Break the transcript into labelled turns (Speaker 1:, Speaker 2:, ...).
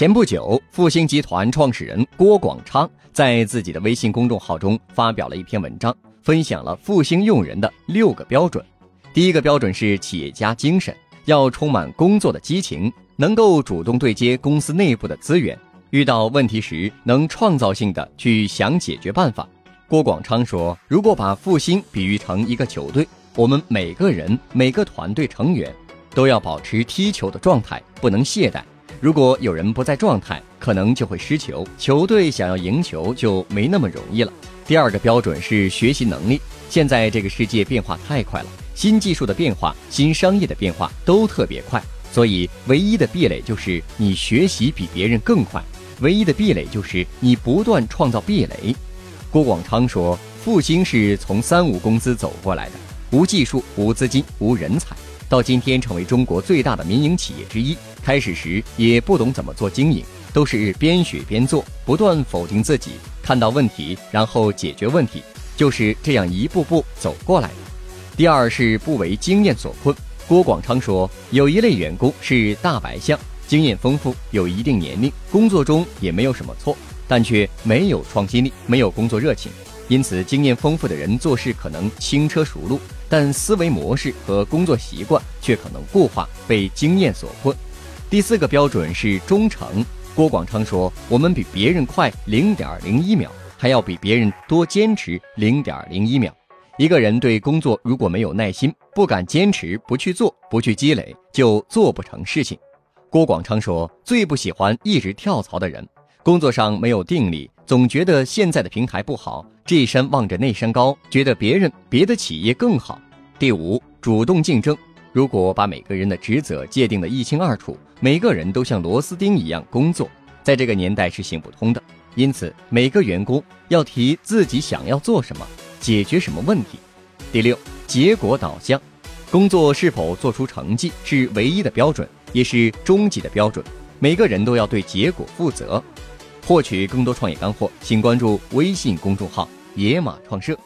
Speaker 1: 前不久，复星集团创始人郭广昌在自己的微信公众号中发表了一篇文章，分享了复星用人的六个标准。第一个标准是企业家精神，要充满工作的激情，能够主动对接公司内部的资源，遇到问题时能创造性的去想解决办法。郭广昌说：“如果把复星比喻成一个球队，我们每个人、每个团队成员都要保持踢球的状态，不能懈怠。”如果有人不在状态，可能就会失球，球队想要赢球就没那么容易了。第二个标准是学习能力。现在这个世界变化太快了，新技术的变化、新商业的变化都特别快，所以唯一的壁垒就是你学习比别人更快，唯一的壁垒就是你不断创造壁垒。郭广昌说：“复兴是从三无公司走过来的，无技术、无资金、无人才。”到今天成为中国最大的民营企业之一，开始时也不懂怎么做经营，都是边学边做，不断否定自己，看到问题然后解决问题，就是这样一步步走过来的。第二是不为经验所困。郭广昌说，有一类员工是大白象，经验丰富，有一定年龄，工作中也没有什么错，但却没有创新力，没有工作热情。因此，经验丰富的人做事可能轻车熟路，但思维模式和工作习惯却可能固化，被经验所困。第四个标准是忠诚。郭广昌说：“我们比别人快零点零一秒，还要比别人多坚持零点零一秒。一个人对工作如果没有耐心，不敢坚持，不去做，不去积累，就做不成事情。”郭广昌说：“最不喜欢一直跳槽的人，工作上没有定力，总觉得现在的平台不好。”这山望着那山高，觉得别人别的企业更好。第五，主动竞争。如果把每个人的职责界定的一清二楚，每个人都像螺丝钉一样工作，在这个年代是行不通的。因此，每个员工要提自己想要做什么，解决什么问题。第六，结果导向。工作是否做出成绩是唯一的标准，也是终极的标准。每个人都要对结果负责。获取更多创业干货，请关注微信公众号。野马创社。